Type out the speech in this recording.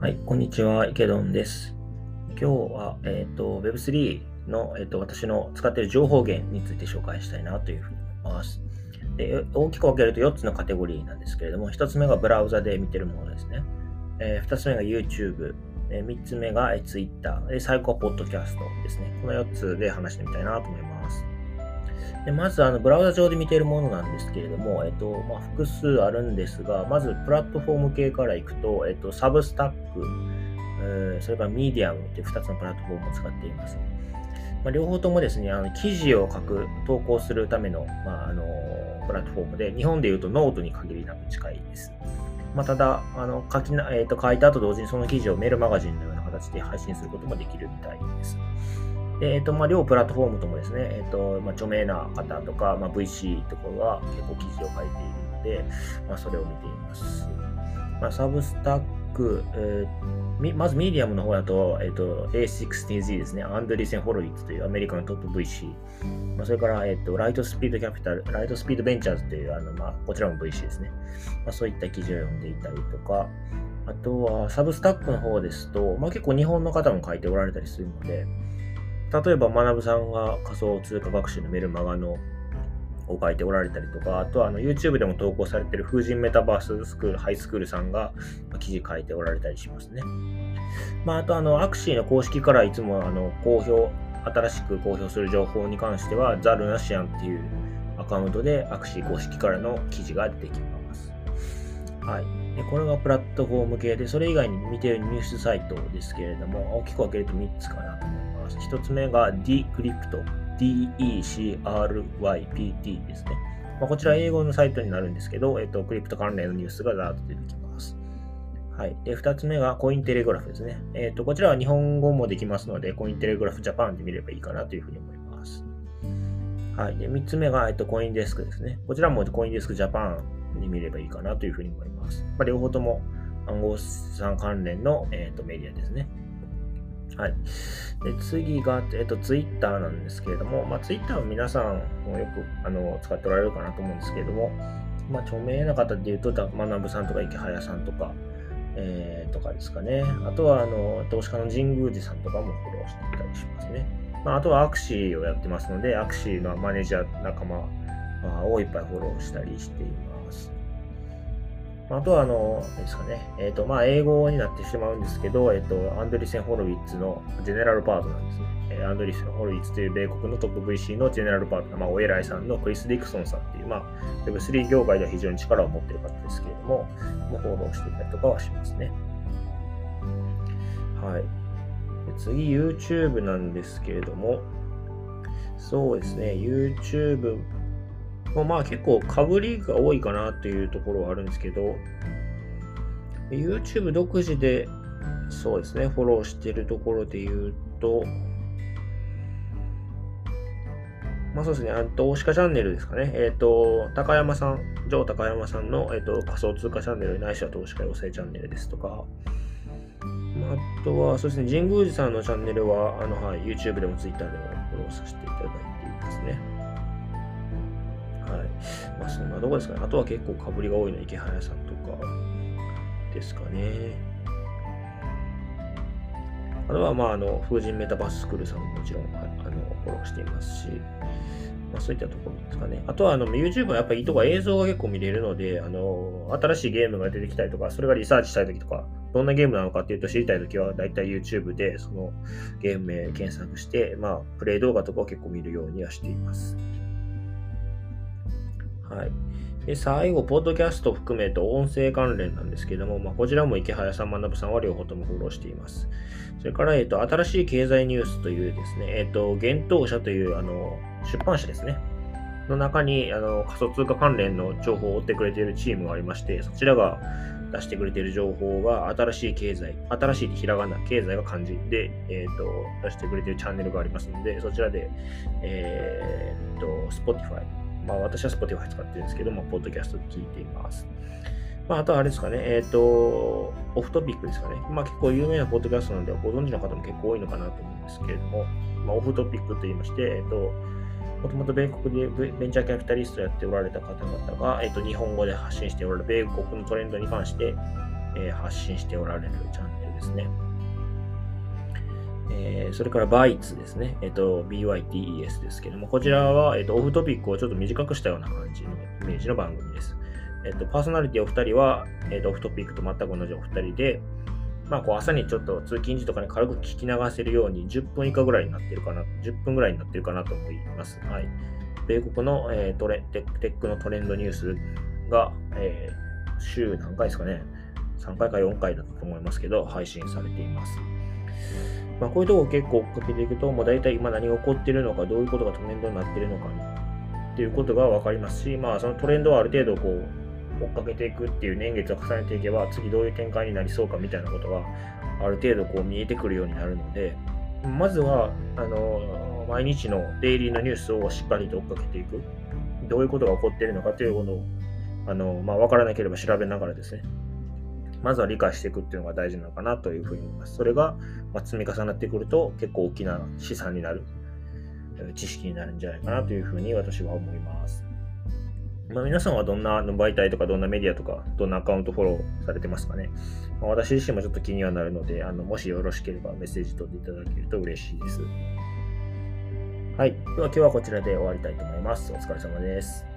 はい、こんにちは、池ドンです。今日は、えっ、ー、と Web3 の、えーと、私の使っている情報源について紹介したいなというふうに思います。で大きく分けると4つのカテゴリーなんですけれども、1つ目がブラウザで見てるものですね。えー、2つ目が YouTube、えー、3つ目が Twitter、最後は Podcast ですね。この4つで話してみたいなと思います。でまず、あの、ブラウザ上で見ているものなんですけれども、えっと、まあ、複数あるんですが、まず、プラットフォーム系からいくと、えっと、サブスタック、えー、それからミディアムという2つのプラットフォームを使っています。まあ、両方ともですね、あの記事を書く、投稿するための、まあ、あのプラットフォームで、日本でいうとノートに限りなく近いです。まあ、ただ、あの書きな、えーと、書いた後同時にその記事をメールマガジンのような形で配信することもできるみたいです。で、えっ、と、まあ、両プラットフォームともですね、えっ、と、まあ、著名な方とか、まあ、VC ところが結構記事を書いているので、まあ、それを見ています。まあ、 Substack、えー、まずミディアムの方だと、えっ、ー、と、A16Z ですね、 Andreessen Horowitz というアメリカのトップ VC、まあ、それから、えっ、と、 Lightspeed Capital、Lightspeed Ventures という、あの、まあ、こちらも VC ですね。まあ、そういった記事を読んでいたりとか、あとは、サブスタックの方ですと、まあ、結構日本の方も書いておられたりするので、例えば、学さんが仮想通貨学習のメルマガのを書いておられたりとか、あとはあの YouTube でも投稿されている風神メタバーススクール、ハイスクールさんが記事書いておられたりしますね。まあ、あとあの、アクシーの公式からいつもあの公表、新しく公表する情報に関しては、ザ・ルナシアンっていうアカウントでアクシー公式からの記事が出てきます。はい。でこれがプラットフォーム系で、それ以外に見ているニュースサイトですけれども、大きく分けると3つかなと思います。1つ目が Decrypt。DECRYPT ですね。まあ、こちら英語のサイトになるんですけど、えっと、クリプト関連のニュースがざーっと出てきます。はい。で、2つ目がコインテレグラフですね。えっと、こちらは日本語もできますので、コインテレグラフジャパンで見ればいいかなというふうに思います。はい。で、3つ目が、えっと、コインデスクですね。こちらもコインデスクジャパンで見ればいいかなというふうに思います。まあ、両方とも暗号資産関連の、えっと、メディアですね。はい。で、次が、えっと、ツイッターなんですけれども、まあ、ツイッターは皆さんもよく、あの、使っておられるかなと思うんですけれども、まあ、著名な方で言うと、学さんとか池早さんとか、えー、とかですかね。あとは、あの、投資家の神宮寺さんとかもフォローしていたりしますね。まあ、あとはアクシーをやってますので、アクシーのマネージャー仲間をいっぱいフォローしたりしています。あとは、あの、ですかね、えっ、ー、と、まあ、英語になってしまうんですけど、えっ、ー、と、アンドリセン・ホロウィッツのジェネラルパートナーですね。え、アンドリセン・ホロウィッツという米国のトップ VC のジェネラルパートナー、まあ、お偉いさんのクリス・ディクソンさんっていう、まあ、Web3 業界では非常に力を持っている方ですけれども、もうフォローしていたりとかはしますね。はい。で次、YouTube なんですけれども、そうですね、YouTube まあ結構かぶりが多いかなっていうところはあるんですけど、YouTube 独自でそうですね、フォローしているところで言うと、まあそうですね、あ投資家チャンネルですかね。えっ、ー、と、高山さん、上高山さんの、えーと、仮想通貨チャンネル、ないしは投資家養成チャンネルですとか、あ、あとは、そうですね、神宮寺さんのチャンネルは、あの、はい、YouTube でも Twitter でもフォローさせていただいていますね。あ、そんなとこですかね。あとは結構かぶりが多いの池早さんとかですかね。あとは、まあ、あの、風神メタバーススクールさんももちろん、あの、フォローしていますし、まあ、そういったところですかね。あとは、あの、YouTube はやっぱりいいとこ映像が結構見れるので、あの、新しいゲームが出てきたりとか、それがリサーチしたいときとか、どんなゲームなのかっていうと知りたいときは、だいたい YouTube でそのゲーム名検索して、まあ、プレイ動画とかを結構見るようにはしています。はい。で、最後、ポッドキャスト含めと音声関連なんですけども、まあ、こちらも池早さん、学さんは両方ともフォローしています。それから、えっ、と、新しい経済ニュースというですね、えっ、と、幻冬社という、あの、出版社ですね。の中に、あの、仮想通貨関連の情報を追ってくれているチームがありまして、そちらが出してくれている情報が、新しい経済、新しいひらがな、経済が漢字で、えっ、と、出してくれているチャンネルがありますので、そちらで、えっ、と、Spotify、まあ私は Spotify 使ってるんですけども、ポッドキャストで聞いています。まあ、あとはあれですかね、えっ、ー、と、オフトピックですかね。まあ結構有名なポッドキャストなんでご存知の方も結構多いのかなと思うんですけれども、まあオフトピックと言いまして、えっ、ー、と、もともと米国でベンチャーキャピタリストやっておられた方々が、えっと、日本語で発信しておられる、米国のトレンドに関して、え、発信しておられるチャンネルですね。え、それからバイツですね。えっ、と、BYTES ですけども、こちらは、えっ、と、オフトピックをちょっと短くしたような感じのイメージの番組です。えっ、と、パーソナリティお二人は、えっ、と、オフトピックと全く同じお二人で、まあ、こう朝にちょっと通勤時とかに軽く聞き流せるように10分以下ぐらいになってるかな、10分ぐらいになってるかなと思います。はい。米国の、えー、トレテックのトレンドニュースが、えー、週何回ですかね、3回か4回だったと思いますけど、配信されています。まあ、こういうとこ結構追っかけていくと、もう大体今何が起こっているのか、どういうことがトレンドになっているのかっていうことが分かりますし、まあ、そのトレンドをある程度こう追っかけていくっていう年月を重ねていけば、次どういう展開になりそうかみたいなことがある程度こう見えてくるようになるので、まずは、あの、毎日のデイリーのニュースをしっかりと追っかけていく。どういうことが起こっているのかということを、あの、まあ、分からなければ調べながらですね、まずは理解していくっていうのが大事なのかなというふうに思います。それが、ま積み重なってくると結構大きな資産になる、知識になるんじゃないかなというふうに私は思います。まあ、皆さんはどんな媒体とかどんなメディアとかどんなアカウントフォローされてますかね、まあ、私自身もちょっと気にはなるので、あのもしよろしければメッセージ取っていただけると嬉しいです。はい。では今日はこちらで終わりたいと思います。お疲れ様です。